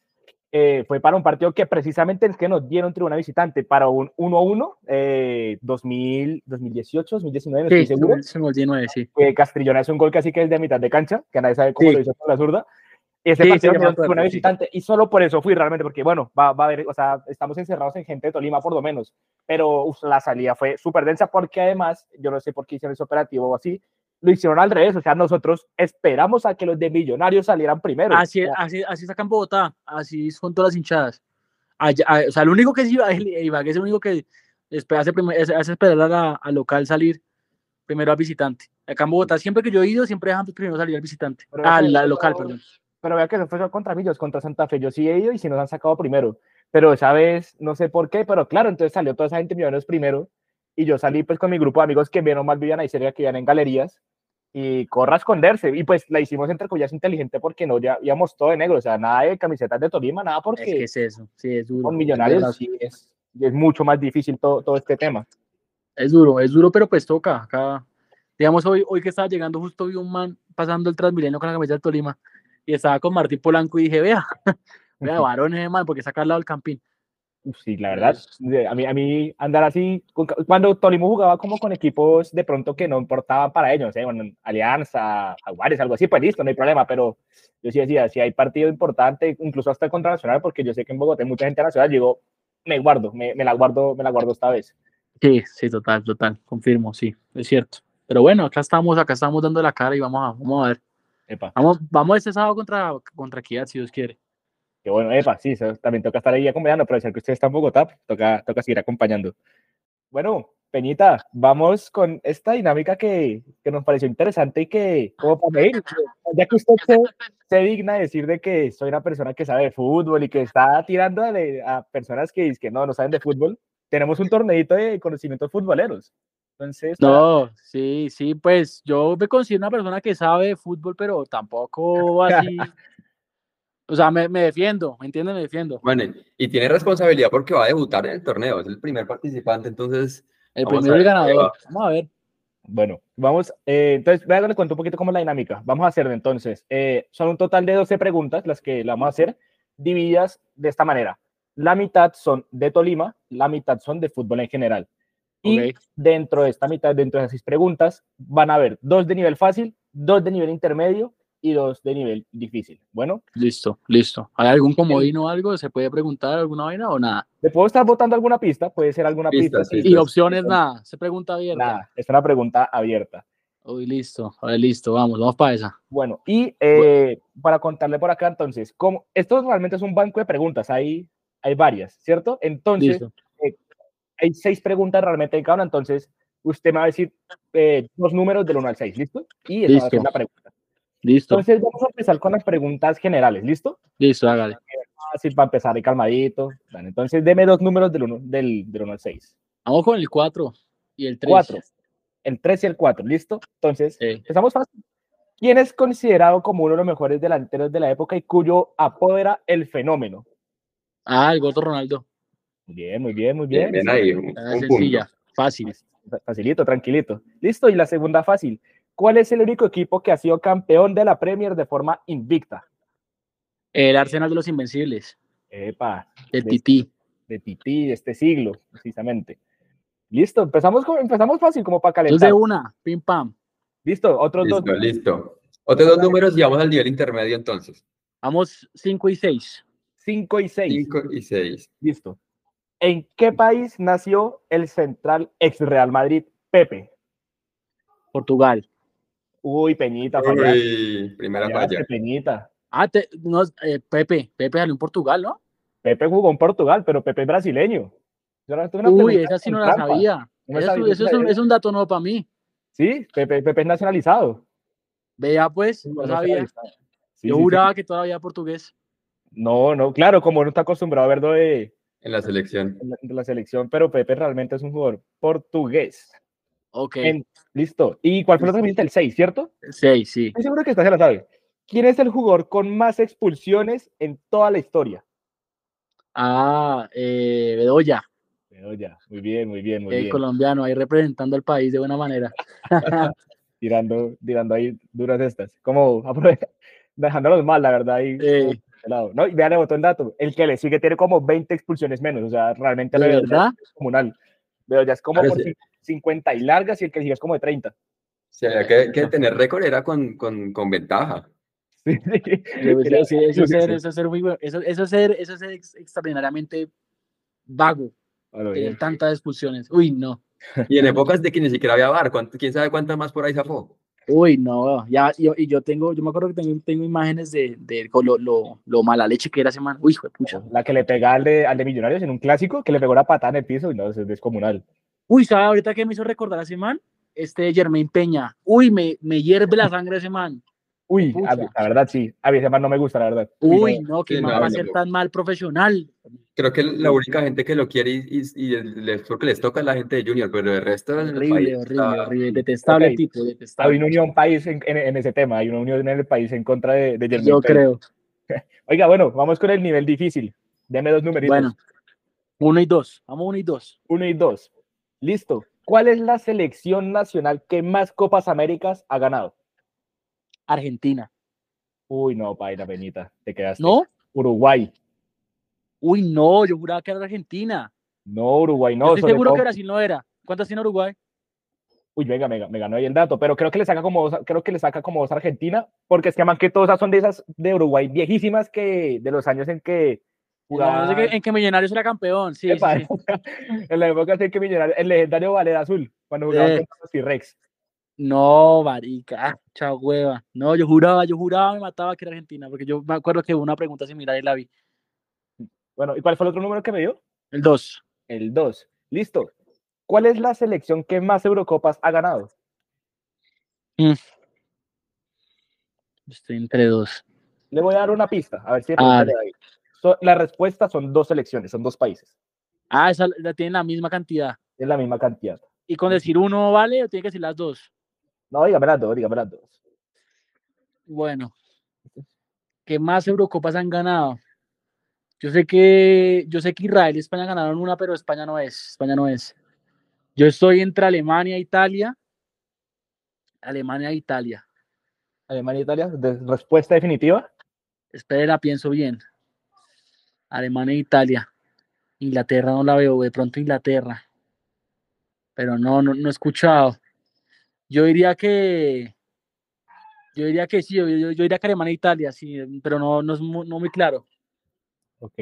A: Eh, fue para un partido que precisamente es que nos dieron tribuna visitante para un 1-1, eh, 2000, 2018, 2019, no
C: Sí,
A: estoy seguro.
C: se me olvidó nueve, sí.
A: que Castrillón es un gol casi que es de mitad de cancha, que nadie sabe cómo
C: Sí.
A: lo hizo con la zurda. Ese
C: Sí, sí,
A: partido dio
C: acuerdo,
A: una
C: sí.
A: visitante y solo por eso fui realmente, porque bueno, va, va a haber, o sea, estamos encerrados en gente de Tolima por lo menos, pero uf, la salida fue súper densa porque además, yo no sé por qué hicieron ese operativo o así, lo hicieron al revés, o sea, nosotros esperamos a que los de Millonarios salieran primero.
C: Así,
A: O sea,
C: así, así sacan Bogotá, así son todas las hinchadas. Allá- o sea, el único que es Ibagué, es el único que espera, hace, hace- esperar a al local salir primero al visitante. Acá en Bogotá, siempre que yo he ido, siempre dejan primero salir al visitante. Al, al local, perdón.
A: Pero vea que eso fue contra Millos, contra Santa Fe, yo sí he ido y sí nos han sacado primero, pero esa vez, no sé por qué, pero claro, entonces salió toda esa gente de Millonarios primero y yo salí pues con mi grupo de amigos que menos mal vivían ahí cerca, que vivían en galerías, y corra a esconderse. Y pues la hicimos entre comillas inteligente porque no ya íbamos todo de negro, o sea, nada de camisetas de Tolima, nada porque
C: Es que es eso, sí, es duro.
A: con
C: es
A: millonarios
C: verdad.
A: sí es, es mucho más difícil todo, todo este tema.
C: Es duro, es duro, pero pues toca. Acá, digamos, hoy, hoy que estaba llegando, justo vi un man pasando el Transmilenio con la camiseta del Tolima y estaba con Martín Polanco y dije, vea, vea, varón ese man, porque saca al lado del campín.
A: Sí, la verdad, a mí, a mí andar así, cuando Tolima jugaba como con equipos de pronto que no importaban para ellos, ¿eh? Bueno, Alianza, Jaguares, algo así, pues listo, no hay problema, pero yo sí decía, si hay partido importante, incluso hasta contra Nacional, porque yo sé que en Bogotá hay mucha gente nacional, digo, me guardo, me, me la guardo, me la guardo esta vez.
C: Sí, sí, total, total, confirmo, sí, es cierto. Pero bueno, acá estamos, acá estamos dando la cara y vamos a, vamos a ver.
A: Epa,
C: Vamos, vamos este sábado contra, contra Equidad, si Dios quiere.
A: que bueno, epa, sí, eso también toca estar ahí acompañando, pero ser que usted está en Bogotá, toca, toca seguir acompañando. Bueno, Peñita, vamos con esta dinámica que, que nos pareció interesante y que, como para medir, ya que usted se, se digna decir de que soy una persona que sabe de fútbol y que está tirando a, a personas que, que no, no saben de fútbol, tenemos un torneito de conocimientos futboleros. Entonces, para-
C: No, sí, sí, pues yo me considero una persona que sabe de fútbol, pero tampoco así. O sea, me, me defiendo, ¿me entiendes? Me defiendo.
B: Bueno, y tiene responsabilidad porque va a debutar en el torneo, es el primer participante, entonces
C: El
B: Vamos a
C: primero
B: qué
C: ganador.
B: va.
C: Vamos a ver.
A: Bueno, vamos, eh, entonces, voy a le cuento un poquito cómo es la dinámica. Vamos a hacer entonces, eh, son un total de 12 preguntas las que vamos a hacer, divididas de esta manera. La mitad son de Tolima, la mitad son de fútbol en general. Y
C: Ok.
A: dentro de esta mitad, dentro de esas seis preguntas, van a haber dos de nivel fácil, dos de nivel intermedio y dos de nivel difícil. Bueno,
C: Listo, listo. ¿Hay algún comodino o algo? ¿Se puede preguntar alguna vaina o nada?
A: ¿le puedo estar votando alguna pista? Puede ser alguna pista.
B: Pistas.
C: Y opciones nada. Se pregunta abierta.
A: Nada, es una pregunta abierta.
C: Uy, listo. A ver, listo. Vamos, vamos para esa.
A: Bueno, y eh, para contarle por acá, entonces, como esto realmente es un banco de preguntas, hay, hay varias, ¿cierto? Entonces,
C: Listo.
A: Hay seis preguntas realmente en cada una, entonces usted me va a decir eh, dos números del 1 al 6, ¿listo? Y esa va a ser la pregunta.
C: Listo.
A: Entonces, vamos a empezar con las preguntas generales, ¿listo?
C: Listo, hágale.
A: Fácil para empezar y calmadito. Bueno, entonces, deme dos números del 1 del, del uno al 6.
C: Vamos con el 4 y el 3.
A: 4, el 3 y el 4, ¿listo? Entonces,
C: Sí.
A: empezamos fácil. ¿Quién es considerado como uno de los mejores delanteros de la época y cuyo apodo era el fenómeno?
C: Ah, el Gordo Ronaldo.
A: Muy bien, muy bien, muy
B: bien,
A: bien.
B: bien ahí, un,
C: Ah,
B: un
C: sencilla,
B: punto.
C: fácil.
A: Facilito, tranquilito. Listo, y la segunda fácil. ¿Cuál es el único equipo que ha sido campeón de la Premier de forma invicta?
C: El Arsenal de los Invencibles.
A: Epa,
C: El
A: de,
C: Tití.
A: de Tití, de este siglo, precisamente. Listo, empezamos, con, empezamos fácil como para
C: Dos
A: calentar.
C: de una. Pim pam.
A: Listo, otros
B: Listo,
A: dos.
B: listo. Otros dos números y vamos al nivel intermedio entonces.
C: Vamos 5 y 6.
A: 5 y 6.
B: 5 y 6.
A: Listo. ¿En qué país nació el central ex Real Madrid, Pepe?
C: Portugal.
A: Uy, Peñita,
B: Uy, primera falla.
A: Peñita.
C: Ah, te- no, eh, Pepe. Pepe salió en Portugal, ¿no?
A: Pepe jugó en Portugal, pero Pepe es brasileño.
C: Uy, esa sí no la
A: trampa.
C: sabía.
A: No
C: Eso,
A: sabía,
C: eso
A: no
C: es, un,
A: sabía.
C: es un dato nuevo para mí.
A: Sí, Pepe, Pepe es nacionalizado.
C: Vea, pues,
A: No,
C: no sabía.
A: Sí,
C: Yo
A: sí, sí.
C: juraba que todavía portugués.
A: No, no, claro, como no está acostumbrado a verlo de,
B: En la selección.
A: de la- selección, pero Pepe realmente es un jugador portugués.
C: Ok.
A: En- listo. ¿Y cuál fue la otra? El 6, ¿cierto?
C: 6, sí.
A: Estoy seguro que esta se la sabe. ¿Quién es el jugador con más expulsiones en toda la historia?
C: Ah, eh, Bedoya,
A: Pero ya, muy bien, muy bien, muy
C: el
A: bien.
C: colombiano, ahí representando al país de buena manera.
A: Tirando, tirando ahí duras estas. Como dejándolos mal, la verdad. Ahí,
C: Eh.
A: Como de lado. No, y vean, le botó el dato. El que le sigue tiene como 20 expulsiones menos. O sea, realmente
C: ¿De
A: lo
C: verdad?
A: es comunal. Pero ya es como por
B: Parece.
A: cin- 50 y largas y el que sigue es como de 30.
B: Si había que, que tener récord era con, con, con ventaja.
A: Sí, sí.
C: Eso,
A: qué
C: ser,
A: sé.
C: eso ser muy bueno. Eso, eso ser, eso ser ex- extraordinariamente vago, tener tantas expulsiones. Uy, no.
B: Y en épocas de que ni siquiera había bar, ¿quién sabe cuántas más por ahí zafó?
C: Uy, no. Ya, yo, y yo tengo, yo me acuerdo que tengo, tengo imágenes de, de lo, lo, lo mala leche que era ese man. Uy, hijo de pucha.
A: La que le pega al de, al de Millonarios en un clásico, que le pegó la patada en el piso y no, es descomunal.
C: Uy, ¿sabes ahorita que me hizo recordar a ese man? Este Germain Peña. Uy, me, me hierve la sangre ese man.
A: Uy,
C: Pucha.
A: la verdad sí. A mí ese man no me gusta, la verdad.
C: Uy,
A: no.
C: que
B: Sí, no,
C: va a ser tan mal profesional.
B: Creo que la única gente que lo quiere y, y, y les, porque les toca es la gente de Junior, pero el resto del
C: Horrible,
B: país
C: horrible,
B: está-
C: horrible. Detestable
A: Ok.
C: tipo,
A: Hay
C: detestable.
A: una unión país en, en- en ese tema, hay una unión en el país en contra de, de
C: Yo
A: Pérez.
C: creo.
A: Oiga, bueno, vamos con el nivel difícil. Deme dos numeritos.
C: Bueno, uno y dos. Vamos uno y dos.
A: Uno y dos. Listo. ¿Cuál es la selección nacional que más Copas Américas ha ganado?
C: Argentina.
A: Uy, no, paila, Benita, te quedaste.
C: ¿No?
A: Uruguay.
C: Uy, no, yo juraba que era Argentina.
A: No, Uruguay, no.
C: Yo estoy seguro
A: todo-
C: que Brasil no era. ¿Cuántas tiene Uruguay?
A: Uy, venga, me, me ganó ahí el dato, pero creo que le saca como dos, creo que le saca como dos a Argentina, porque es que más que todas son de esas de Uruguay viejísimas que de los años en que
C: no sé
A: jugaba
C: en que Millonarios era campeón. Sí, sí,
A: Epa,
C: sí.
A: en la época en que Millonario- el legendario Valera Azul, cuando jugaba contra los T-Rex.
C: No, marica, ah, chao hueva. No, yo juraba, yo juraba, me mataba que era Argentina, porque yo me acuerdo que hubo una pregunta similar y la vi.
A: Bueno, ¿y cuál fue el otro número que me dio?
C: El 2.
A: El 2. Listo. ¿Cuál es la selección que más Eurocopas ha ganado?
C: Estoy entre dos.
A: Le voy a dar una pista, a ver si
C: Ah.
A: So- la respuesta son dos selecciones, son dos países.
C: Ah, esa la tienen la misma cantidad.
A: Es la misma cantidad.
C: ¿Y con decir uno vale o tiene que decir las dos?
A: No, dos, dígame las dos.
C: Bueno, ¿qué más Eurocopas han ganado? Yo sé que yo sé que Israel y España ganaron una, pero España no es. España no es. Yo estoy entre Alemania e Italia. Alemania e Italia.
A: Alemania e Italia, de- respuesta definitiva.
C: Espere, la pienso bien. Alemania e Italia. Inglaterra no la veo, de pronto Inglaterra. Pero no, no, no he escuchado. Yo diría que. Yo diría que sí, yo, yo- yo diría que Alemania e Italia, sí, pero no, no es mu- no muy claro.
A: Ok.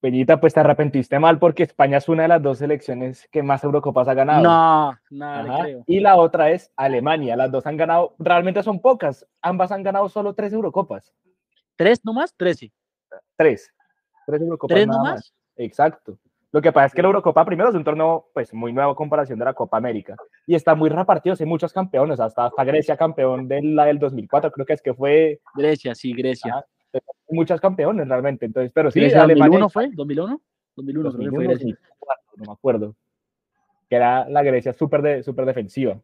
A: Peñita, pues te arrepentiste mal porque España es una de las dos selecciones que más Eurocopas ha ganado.
C: No, nada,
A: Ajá.
C: creo.
A: Y la otra es Alemania. Las dos han ganado, realmente son pocas. Ambas han ganado solo tres Eurocopas.
C: ¿Tres nomás? Trece.
A: Tres. Tres Eurocopas.
C: ¿Tres nomás?
A: más. Exacto. Lo que pasa es que la Eurocopa primero es un torneo pues muy nuevo a comparación de la Copa América y está muy repartido, hay muchos campeones, hasta, hasta Grecia campeón de la del 2004, creo que es que fue
C: Grecia, sí, Grecia.
A: Ajá. muchos campeones realmente, entonces, pero sí,
C: Grecia
A: Alemania
C: 2001 fue, 2001. 2001 creo que fue
A: 2001,
C: Grecia.
A: 2004, no me acuerdo, que era la Grecia súper de, súper defensiva,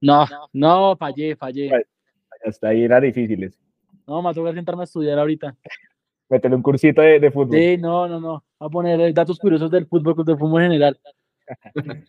C: No, no, fallé, fallé.
A: Bueno. hasta ahí eran difíciles,
C: No, me toca sentarme a estudiar ahorita.
A: Meterle un cursito de, de fútbol.
C: Sí, no, no, no. A poner eh, datos curiosos del fútbol, del fútbol en general.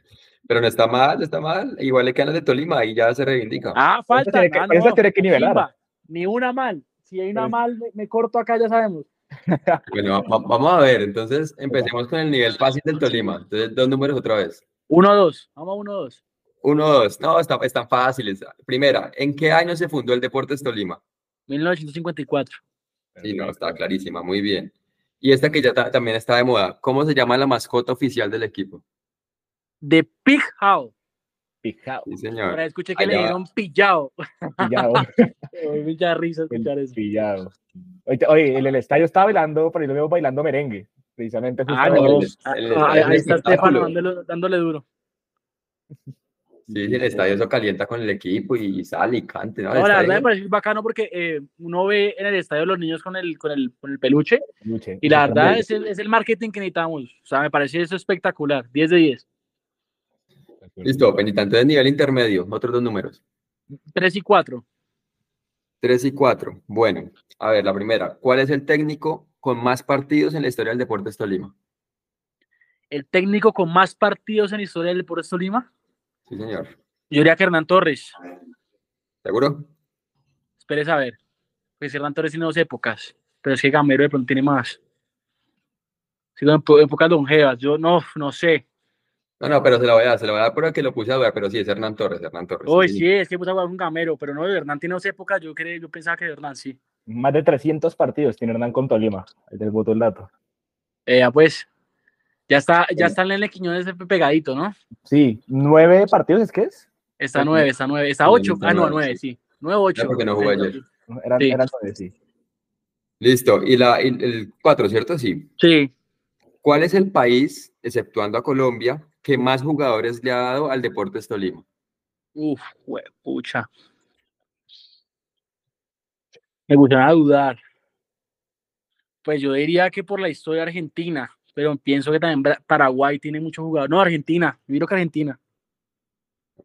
B: Pero no está mal, no está mal. Igual le quedan las de Tolima y ya se reivindica.
C: Ah, falta.
A: tiene
C: ah,
A: esa
C: no,
A: tiene que nivelar.
C: chimba, Ni una mal. Si hay una
A: Pues-
C: mal, me, me corto acá, ya sabemos.
B: Bueno, va- vamos a ver. Entonces, empecemos con el nivel fácil del Tolima. Entonces, dos números otra vez.
C: Uno, dos. Vamos a uno, dos.
B: Uno, dos. No, está, están fáciles. Primera, ¿en qué año se fundó el Deportes Tolima?
C: 1954.
B: Sí, no, está clarísima. Muy bien. Y esta que ya ta- también está de moda. ¿Cómo se llama la mascota oficial del equipo?
C: De Pig How.
A: Pijao,
B: Sí, señor.
C: Ahora escuché que
B: Allá
C: le dieron pillado.
A: pillado,
C: Me mucha risa escuchar eso.
A: pillado. Oye, oye, en el estadio estaba bailando, pero yo lo veo bailando merengue, precisamente.
C: Ah, no.
B: el-
C: Ah,
B: el-
C: ah,
B: el
C: Ahí está. Estefano dándole, dándole duro.
B: Sí, el estadio eso calienta con el equipo y sale y cante. ¿no?
C: La verdad me parece bacano porque eh, uno ve en el estadio los niños con el, con el, con el peluche
A: Luche,
C: y la verdad es el, es el marketing que necesitamos. O sea, me parece eso espectacular. 10 de 10.
B: Listo, Penita. Entonces, nivel intermedio, otros dos números.
C: 3 y 4.
B: 3 y 4. Bueno, a ver, la primera. ¿Cuál es el técnico con más partidos en la historia del Deportes Tolima?
C: El técnico con más partidos en la historia del Deportes Tolima.
B: Sí, señor.
C: Yo diría que Hernán Torres.
B: ¿Seguro?
C: Espere a ver. Pues Hernán Torres tiene dos épocas. Pero es que Gamero de pronto tiene más. Sigo en po- épocas longevas. Yo no, no sé.
B: No, no, pero se la voy a dar, se la voy a dar porque lo puse a dudar, pero sí, es Hernán Torres, Hernán Torres.
C: Uy, sí, es que puse a jugar con Gamero, pero no, Hernán tiene dos épocas. Yo, creo, yo pensaba que Hernán sí.
A: Más de 300 partidos tiene Hernán con Tolima. Ahí te boto el dato.
C: Eh, ya pues, ya está, ya está el Quiñones pegadito, ¿no?
A: Sí, nueve partidos, ¿es que es?
C: Está nueve, está nueve, está ocho. Ah, no,
B: nueve,
C: sí. Nueve, ocho.
B: porque no jugó ayer.
A: Eran,
C: Sí.
A: eran nueve, sí.
B: Listo, y la, y el 4, ¿cierto? Sí.
C: Sí,
B: ¿Cuál es el país, exceptuando a Colombia, que más jugadores le ha dado al Deportes Tolima?
C: uf, pucha. Me gustaría dudar. Pues yo diría que por la historia argentina, pero pienso que también Paraguay tiene muchos jugadores. No, Argentina, yo creo que Argentina.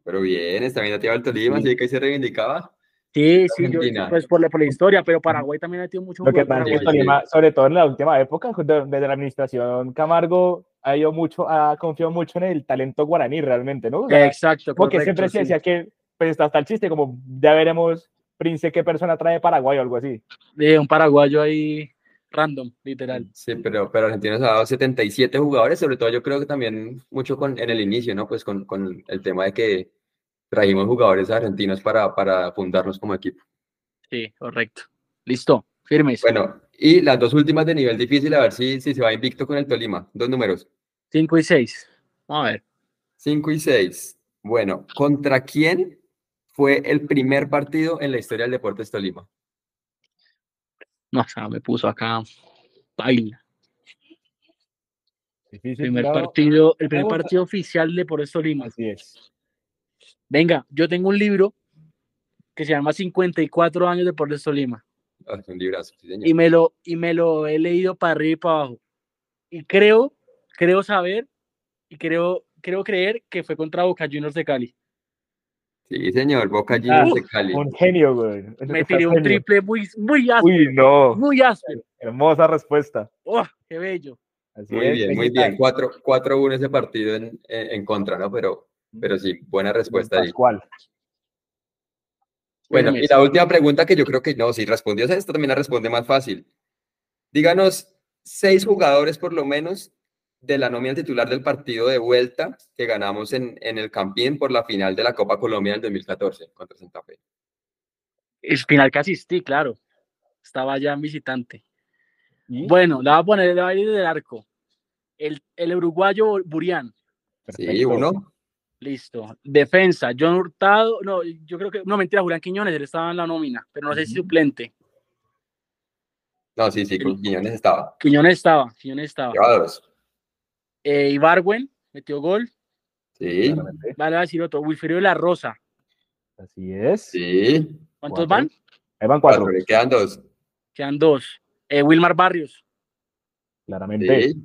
B: Pero bien, está bien activado el Tolima,
A: Sí.
B: así que ahí se reivindicaba.
C: Sí, sí, yo, pues por la, por la historia, pero Paraguay también ha tenido muchos
A: Lo que pasa es que Tolima, sobre todo en la última época, de- desde la administración Camargo, ha ido mucho, ha confiado mucho en el talento guaraní realmente, ¿no? O sea,
C: Exacto,
A: porque
C: correcto,
A: siempre se decía que, pues está hasta el chiste, como ya veremos, Prince, qué persona trae Paraguay o algo así.
C: De un paraguayo ahí random, literal.
B: Sí, pero, pero Argentina nos ha dado 77 jugadores, sobre todo yo creo que también mucho con, en el inicio, ¿no? Pues con, con el tema de que trajimos jugadores argentinos para, para fundarnos como equipo.
C: Sí, correcto. Listo, firmes.
B: Bueno, y las dos últimas de nivel difícil, a ver si, si se va invicto con el Tolima. Dos números,
C: 5 y 6. Vamos a ver.
B: 5 y 6. Bueno, ¿contra quién fue el primer partido en la historia del Deportes Tolima?
C: No, o sea, me puso acá. Baila.
A: Difícil,
C: Primer partido, el primer partido oficial de Por esto Lima.
A: Así es.
C: Venga, yo tengo un libro que se llama 54 años de Por esto Lima.
B: Ah, un librazo, sí, señor.
C: y me lo y me lo he leído para arriba y para abajo y creo creo saber y creo creo creer que fue contra Boca Juniors de Cali
B: Sí, señor, Boca Juniors de Cali.
A: Un genio, güey.
C: Me tiré un
A: genio.
C: triple muy muy áspero
A: Uy, no.
C: muy áspero
A: Hermosa respuesta.
C: ¡Oh, qué bello
A: Así
B: Muy
A: es,
B: bien, muy bien. 4 4-1 ese partido en, en, en contra, ¿no? Pero, pero sí, buena respuesta ahí.
A: Pascual.
B: Bueno, y la última pregunta que yo creo que no, si respondió esta también la responde más fácil. Díganos seis jugadores por lo menos de la nómina titular del partido de vuelta que ganamos en, en el Campín por la final de la Copa Colombia del 2014 contra Santa Fe.
C: el final que asistí claro estaba ya en visitante bueno le voy a poner le voy a ir del arco el, el uruguayo Burián
B: Sí, uno.
C: Listo. Defensa, John Hurtado, no, yo creo que, no, mentira, Julián Quiñones, él estaba en la nómina, pero no sé si suplente.
B: No, sí, sí, Quiñones estaba.
C: Quiñones estaba, Quiñones estaba.
B: Llevaba dos.
C: Eh, Ibarwen metió gol.
B: Sí.
C: Vale, a decir otro. Wilfredo de la Rosa.
A: Así es.
B: sí.
C: ¿Cuántos
A: Cuatro.
C: van?
A: Ahí van
B: Cuatro, quedan dos.
C: Quedan dos. Eh, Wilmar Barrios.
A: claramente.
B: Sí.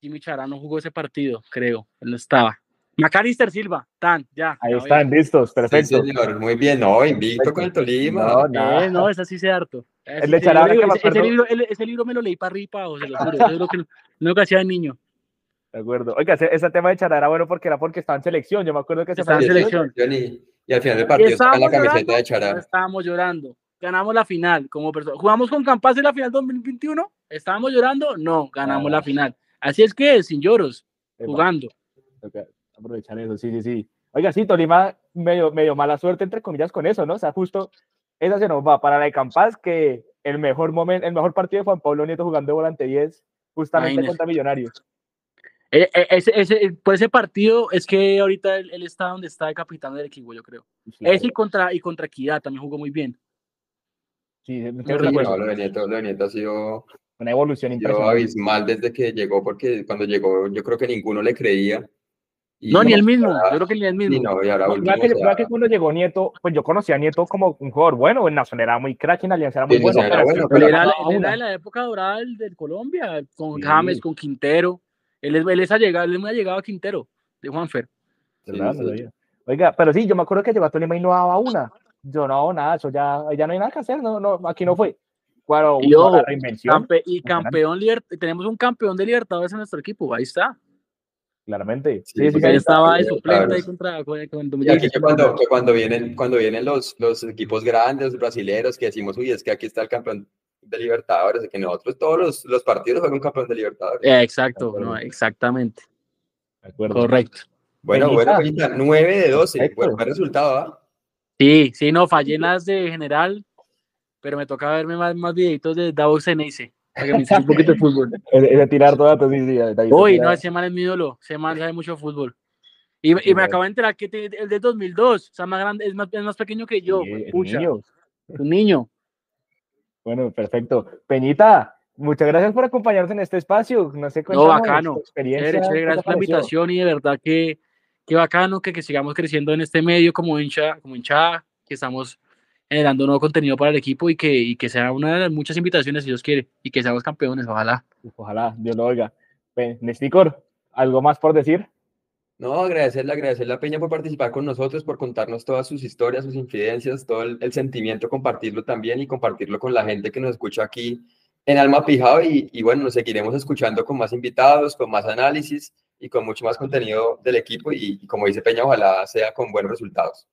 C: Jimmy Chará no jugó ese partido, creo. Él no estaba. Macalister Silva, tan, ya.
A: Ahí
C: ya
A: están, listos,
B: Sí,
A: perfecto.
B: señor, muy bien. No, invicto con el Tolima.
A: No,
C: Eh,
A: nada.
C: no, esa sí sé harto. Ese,
A: El de
C: ese libro, ese- libro, ese libro me lo leí para arriba abajo, se lo juro. Es lo que, lo que hacía de niño.
A: De acuerdo. Oiga, ese, ese tema de Chará era bueno porque era porque estaba en selección. Yo me acuerdo que se
C: Estaba
A: fue
C: en selección.
B: Y, y al final del partido sacan la
C: Estábamos
B: camiseta
C: llorando,
B: de Chará.
C: estábamos llorando. Ganamos la final como persona. ¿Jugamos con Campas en la final 2021? ¿Estábamos llorando? No, ganamos
A: Ah.
C: la final. Así es que, sin lloros,
A: Epa,
C: jugando.
A: toca aprovechar eso, sí, sí, sí. Oiga, sí, Tolima medio, medio mala suerte, entre comillas, con eso, ¿no? O sea, justo esa se nos va para la de Campas, que el mejor momento, el mejor partido de Juan Pablo Nieto jugando de volante 10, justamente
C: Imagínese.
A: contra Millonarios.
C: E- e- ese, ese- por ese partido es que ahorita él, él está donde está de capitán del equipo, yo creo. Ese y contra, y contra Equidad también jugó muy bien.
A: Sí,
B: Sí,
C: recuerdo.
B: no, lo de Nieto, lo de Nieto ha sido,
A: una evolución impresionante.
B: abismal desde que llegó, porque cuando llegó yo creo que ninguno le creía. Y
C: No, ni el mismo. Yo creo que ni el mismo.
B: no, y ahora
A: No,
B: último,
A: que,
B: o sea,
A: que cuando llegó Nieto, pues yo conocía a Nieto como un jugador bueno, en Nacional era muy crack, en Alianza era muy
B: Sí,
A: bueno.
B: Era bueno,
A: pero
C: era,
A: no,
C: era
A: una.
C: de la época dorada del, del Colombia, con
A: Sí.
C: James, con Quintero. Él es, él es allegado, él es muy allegado a Quintero, de Juanfer.
B: sí.
A: Oiga, pero sí, yo me acuerdo que llegó a Tolima y no daba una. Yo no, nada, eso ya, ya no hay nada que hacer, no, no, aquí no fue. Claro,
C: Y ojo,
A: la reinvención,
C: Campe- y campeón tenemos un campeón de Libertadores en nuestro equipo, ahí está.
A: claramente.
B: Sí,
A: Sí, sí, ahí
C: estaba de suplente ahí contra, con, con-
B: Y aquí que cuando, que cuando vienen, cuando vienen los, los equipos grandes, los brasileños, que decimos, uy, es que aquí está el campeón de Libertadores, que nosotros todos los, los partidos juegan campeón de Libertadores.
C: Exacto, no, exactamente,
A: De acuerdo.
C: correcto.
B: bueno, bueno, Peñita, 9 de 12,
A: Perfecto.
B: buen, buen resultado, ¿ah?
C: Sí, sí, no, fallé en las de general, pero me toca verme más, más videitos de Davos Ceneice, para que me un poquito de fútbol.
A: Ese, ese tirar todo datos, sí, sí,
C: Uy, no, ese man es mi ídolo, ese man sabe mucho fútbol. Y, y me acabo de enterar que te- el de 2002, o sea, más grande, es más, es más pequeño que yo,
A: Sí, niño.
C: un niño.
A: Bueno, perfecto. Peñita, muchas gracias por acompañarnos en este espacio. No sé,
C: No,
A: cuéntanos
C: bacano.
A: tu experiencia.
C: Chévere, chévere,
A: ¿qué te
C: gracias por la invitación y de verdad que, que bacano que, que sigamos creciendo en este medio como hincha, como hinchada, que estamos generando nuevo contenido para el equipo y que, y que sea una de las muchas invitaciones, si Dios quiere, y que seamos campeones, ojalá.
A: Ojalá, Dios lo oiga. Nesticor, ¿algo más por decir?
B: No, agradecerle, agradecerle a Peña por participar con nosotros, por contarnos todas sus historias, sus infidencias, todo el, el sentimiento, compartirlo también y compartirlo con la gente que nos escucha aquí en Alma Pijado y, y, bueno, nos seguiremos escuchando con más invitados, con más análisis y con mucho más contenido del equipo y, y como dice Peña, ojalá sea con buenos resultados.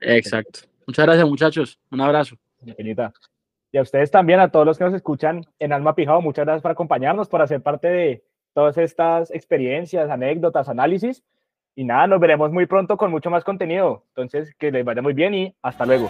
C: Exacto. Muchas gracias muchachos, un abrazo.
A: Infinita. Y a ustedes también, a todos los que nos escuchan en Alma Pijado, muchas gracias por acompañarnos, por hacer parte de todas estas experiencias, anécdotas, análisis. Y nada, nos veremos muy pronto con mucho más contenido. Entonces, que les vaya muy bien y hasta luego.